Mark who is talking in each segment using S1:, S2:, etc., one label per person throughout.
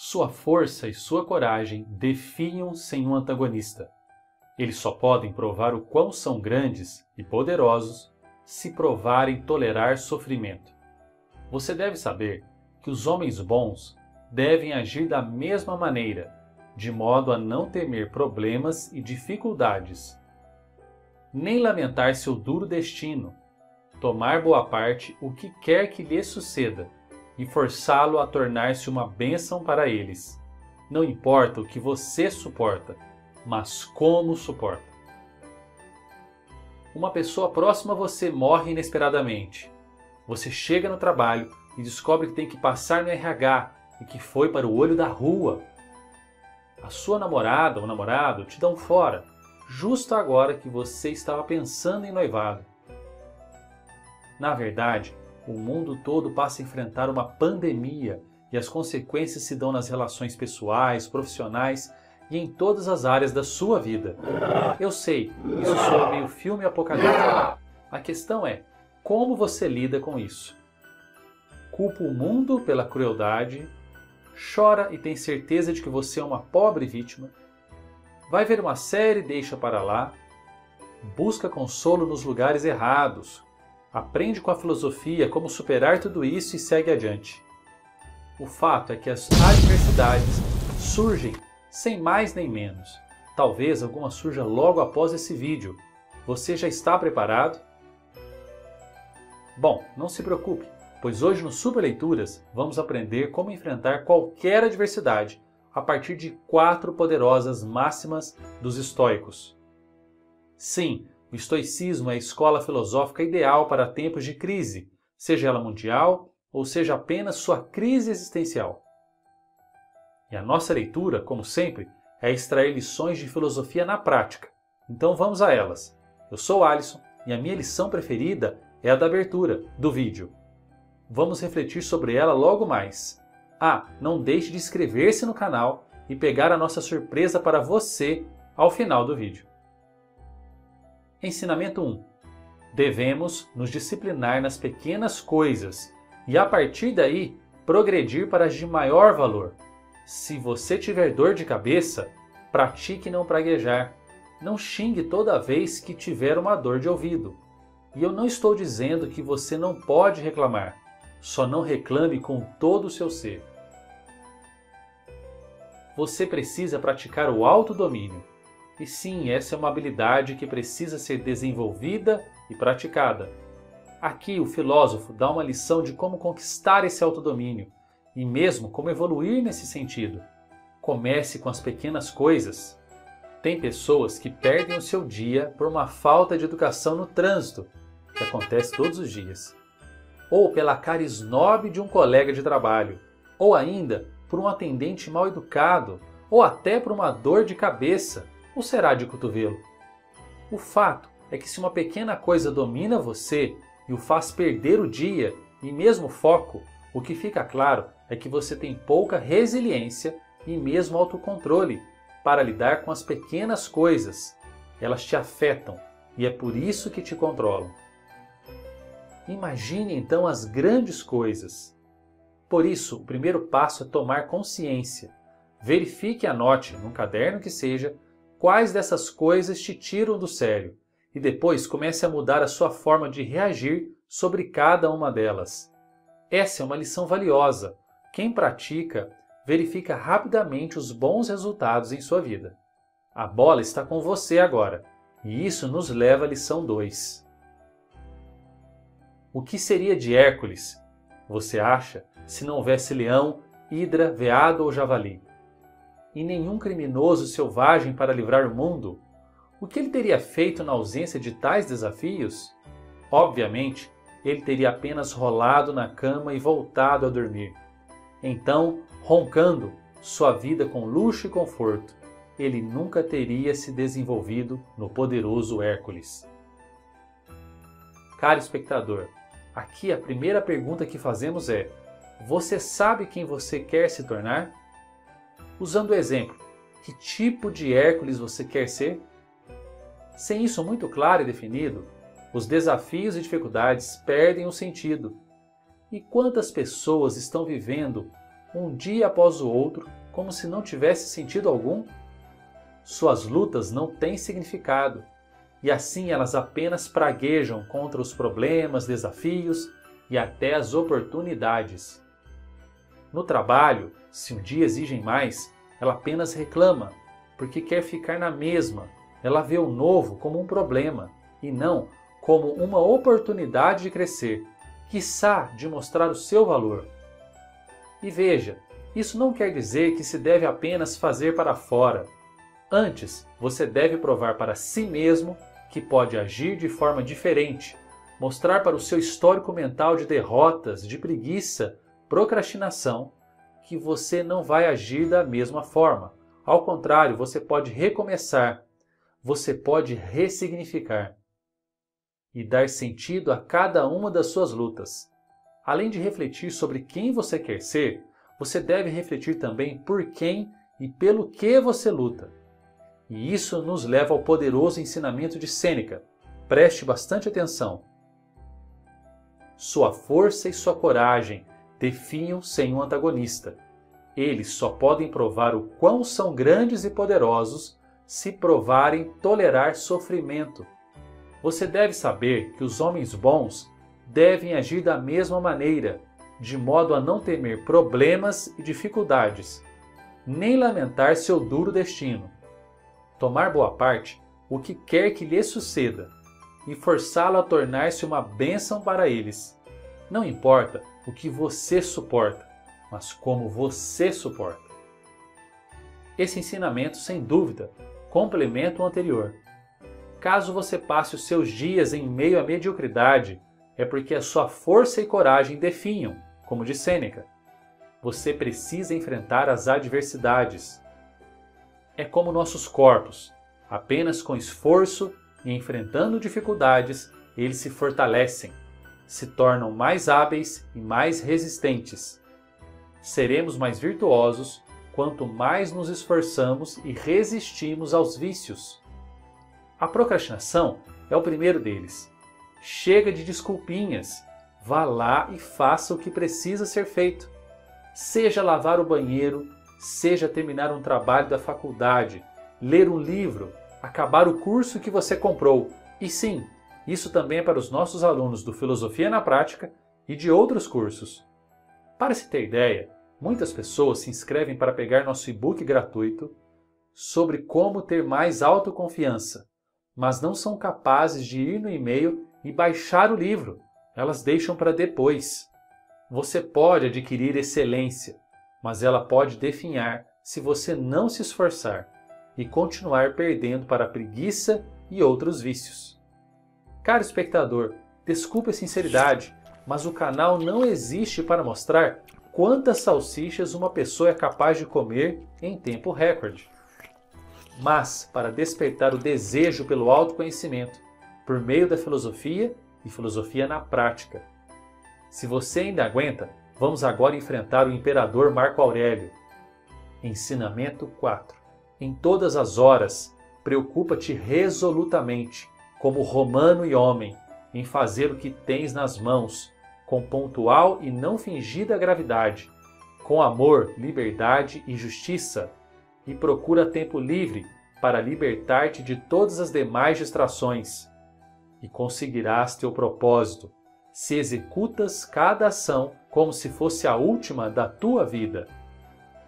S1: Sua força e sua coragem defiam sem um antagonista. Eles só podem provar o quão são grandes e poderosos se provarem tolerar sofrimento. Você deve saber que os homens bons devem agir da mesma maneira, de modo a não temer problemas e dificuldades, nem lamentar seu duro destino, tomar boa parte o que quer que lhe suceda e forçá-lo a tornar-se uma bênção para eles. Não importa o que você suporta, mas como suporta. Uma pessoa próxima a você morre inesperadamente. Você chega no trabalho e descobre que tem que passar no RH e que foi para o olho da rua. A sua namorada ou namorado te dão fora, justo agora que você estava pensando em noivado. Na verdade, o mundo todo passa a enfrentar uma pandemia e as consequências se dão nas relações pessoais, profissionais e em todas as áreas da sua vida. Eu sei, isso soa meio filme apocalíptico. A questão é, como você lida com isso? Culpa o mundo pela crueldade, chora e tem certeza de que você é uma pobre vítima, vai ver uma série e deixa para lá, busca consolo nos lugares errados, aprende com a filosofia como superar tudo isso e segue adiante. O fato é que as adversidades surgem sem mais nem menos. Talvez alguma surja logo após esse vídeo. Você já está preparado? Bom, não se preocupe, pois hoje no Super Leituras vamos aprender como enfrentar qualquer adversidade a partir de quatro poderosas máximas dos estoicos. Sim, o estoicismo é a escola filosófica ideal para tempos de crise, seja ela mundial ou seja apenas sua crise existencial. E a nossa leitura, como sempre, é extrair lições de filosofia na prática. Então vamos a elas. Eu sou Alisson e a minha lição preferida é a da abertura do vídeo. Vamos refletir sobre ela logo mais. Ah, não deixe de inscrever-se no canal e pegar a nossa surpresa para você ao final do vídeo. Ensinamento 1. Devemos nos disciplinar nas pequenas coisas e a partir daí progredir para as de maior valor. Se você tiver dor de cabeça, pratique não praguejar. Não xingue toda vez que tiver uma dor de ouvido. E eu não estou dizendo que você não pode reclamar, só não reclame com todo o seu ser. Você precisa praticar o autodomínio. E sim, essa é uma habilidade que precisa ser desenvolvida e praticada. Aqui o filósofo dá uma lição de como conquistar esse autodomínio e mesmo como evoluir nesse sentido. Comece com as pequenas coisas. Tem pessoas que perdem o seu dia por uma falta de educação no trânsito, que acontece todos os dias, ou pela cara snob de um colega de trabalho, ou ainda por um atendente mal educado, ou até por uma dor de cabeça ou será de cotovelo? O fato é que se uma pequena coisa domina você e o faz perder o dia e mesmo foco, o que fica claro é que você tem pouca resiliência e mesmo autocontrole para lidar com as pequenas coisas. Elas te afetam e é por isso que te controlam. Imagine então as grandes coisas. Por isso, o primeiro passo é tomar consciência. Verifique e anote, num caderno que seja, quais dessas coisas te tiram do sério e depois comece a mudar a sua forma de reagir sobre cada uma delas. Essa é uma lição valiosa. Quem pratica verifica rapidamente os bons resultados em sua vida. A bola está com você agora, e isso nos leva à lição 2. O que seria de Hércules, você acha, se não houvesse leão, hidra, veado ou javali? E nenhum criminoso selvagem para livrar o mundo, o que ele teria feito na ausência de tais desafios? Obviamente, ele teria apenas rolado na cama e voltado a dormir. Então, roncando sua vida com luxo e conforto, ele nunca teria se desenvolvido no poderoso Hércules. Caro espectador, aqui a primeira pergunta que fazemos é: você sabe quem você quer se tornar? Usando o exemplo, que tipo de Hércules você quer ser? Sem isso muito claro e definido, os desafios e dificuldades perdem o sentido. E quantas pessoas estão vivendo um dia após o outro, como se não tivesse sentido algum? Suas lutas não têm significado, e assim elas apenas praguejam contra os problemas, desafios e até as oportunidades. No trabalho, se um dia exigem mais, ela apenas reclama, porque quer ficar na mesma. Ela vê o novo como um problema e não como uma oportunidade de crescer, quiçá de mostrar o seu valor. E veja, isso não quer dizer que se deve apenas fazer para fora. Antes, você deve provar para si mesmo que pode agir de forma diferente, mostrar para o seu histórico mental de derrotas, de preguiça, procrastinação, que você não vai agir da mesma forma. Ao contrário, você pode recomeçar, você pode ressignificar e dar sentido a cada uma das suas lutas. Além de refletir sobre quem você quer ser, você deve refletir também por quem e pelo que você luta. E isso nos leva ao poderoso ensinamento de Sêneca. Preste bastante atenção. Sua força e sua coragem definham sem um antagonista. Eles só podem provar o quão são grandes e poderosos se provarem tolerar sofrimento. Você deve saber que os homens bons devem agir da mesma maneira, de modo a não temer problemas e dificuldades, nem lamentar seu duro destino. Tomar boa parte o que quer que lhe suceda e forçá-lo a tornar-se uma bênção para eles. Não importa o que você suporta, mas como você suporta. Esse ensinamento, sem dúvida, complementa o anterior. Caso você passe os seus dias em meio à mediocridade, é porque a sua força e coragem definham, como de Sêneca. Você precisa enfrentar as adversidades. É como nossos corpos, apenas com esforço e enfrentando dificuldades, eles se fortalecem, se tornam mais hábeis e mais resistentes. Seremos mais virtuosos quanto mais nos esforçamos e resistimos aos vícios. A procrastinação é o primeiro deles. Chega de desculpinhas. Vá lá e faça o que precisa ser feito. Seja lavar o banheiro, seja terminar um trabalho da faculdade, ler um livro, acabar o curso que você comprou. E sim, isso também é para os nossos alunos do Filosofia na Prática e de outros cursos. Para se ter ideia, muitas pessoas se inscrevem para pegar nosso e-book gratuito sobre como ter mais autoconfiança mas não são capazes de ir no e-mail e baixar o livro. Elas deixam para depois. Você pode adquirir excelência, mas ela pode definhar se você não se esforçar e continuar perdendo para a preguiça e outros vícios. Caro espectador, desculpe a sinceridade, mas o canal não existe para mostrar quantas salsichas uma pessoa é capaz de comer em tempo recorde mas para despertar o desejo pelo autoconhecimento por meio da filosofia e filosofia na prática. Se você ainda aguenta, vamos agora enfrentar o imperador Marco Aurélio. Ensinamento 4. Em todas as horas, preocupa-te resolutamente, como romano e homem, em fazer o que tens nas mãos, com pontual e não fingida gravidade, com amor, liberdade e justiça e procura tempo livre para libertar-te de todas as demais distrações. E conseguirás teu propósito, se executas cada ação como se fosse a última da tua vida,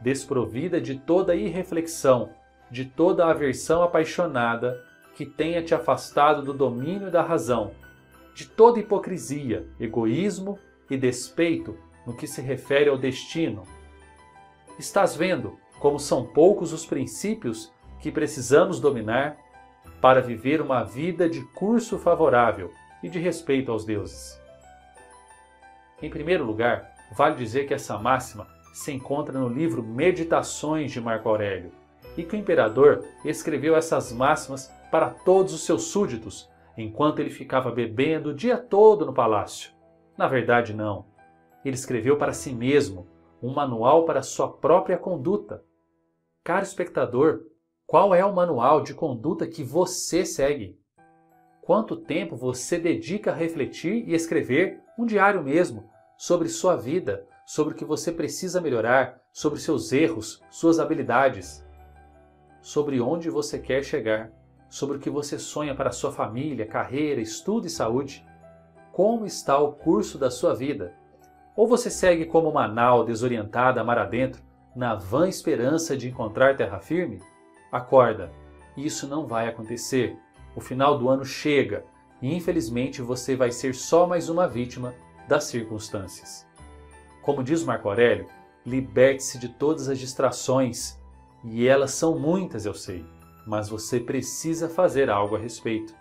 S1: desprovida de toda irreflexão, de toda aversão apaixonada que tenha te afastado do domínio da razão, de toda hipocrisia, egoísmo e despeito no que se refere ao destino. Estás vendo como são poucos os princípios que precisamos dominar para viver uma vida de curso favorável e de respeito aos deuses. Em primeiro lugar, vale dizer que essa máxima se encontra no livro Meditações de Marco Aurélio e que o imperador escreveu essas máximas para todos os seus súditos enquanto ele ficava bebendo o dia todo no palácio. Na verdade, não. Ele escreveu para si mesmo um manual para sua própria conduta. Caro espectador, qual é o manual de conduta que você segue? Quanto tempo você dedica a refletir e escrever um diário mesmo sobre sua vida, sobre o que você precisa melhorar, sobre seus erros, suas habilidades, sobre onde você quer chegar, sobre o que você sonha para sua família, carreira, estudo e saúde. Como está o curso da sua vida? Ou você segue como uma nau desorientada mar adentro, na vã esperança de encontrar terra firme? Acorda, isso não vai acontecer. O final do ano chega e infelizmente você vai ser só mais uma vítima das circunstâncias. Como diz Marco Aurélio, liberte-se de todas as distrações, e elas são muitas, eu sei, mas você precisa fazer algo a respeito.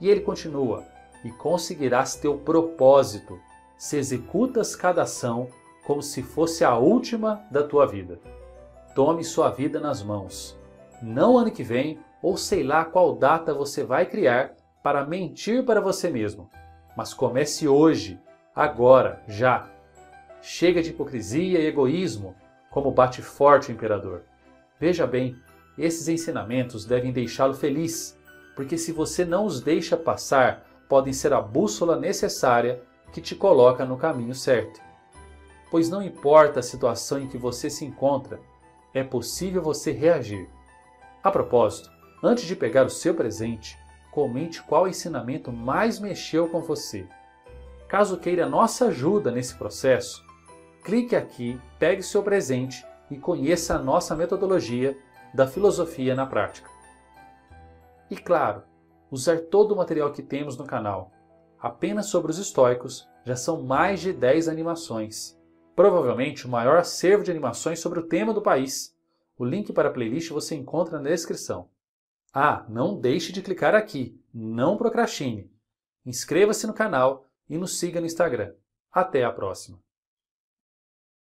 S1: E ele continua: e conseguirás teu propósito se executas cada ação como se fosse a última da tua vida. Tome sua vida nas mãos. Não ano que vem ou sei lá qual data você vai criar para mentir para você mesmo. Mas comece hoje, agora, já. Chega de hipocrisia e egoísmo, como bate forte o imperador. Veja bem, esses ensinamentos devem deixá-lo feliz, porque se você não os deixa passar, podem ser a bússola necessária que te coloca no caminho certo. Pois não importa a situação em que você se encontra, é possível você reagir. A propósito, Antes de pegar o seu presente, comente qual ensinamento mais mexeu com você. Caso queira nossa ajuda nesse processo, clique aqui, pegue seu presente e conheça a nossa metodologia da filosofia na prática. E claro, usar todo o material que temos no canal. Apenas sobre os estoicos já são mais de 10 animações. Provavelmente o maior acervo de animações sobre o tema do país. O link para a playlist você encontra na descrição. Ah, não deixe de clicar aqui, não procrastine. Inscreva-se no canal e nos siga no Instagram. Até a próxima!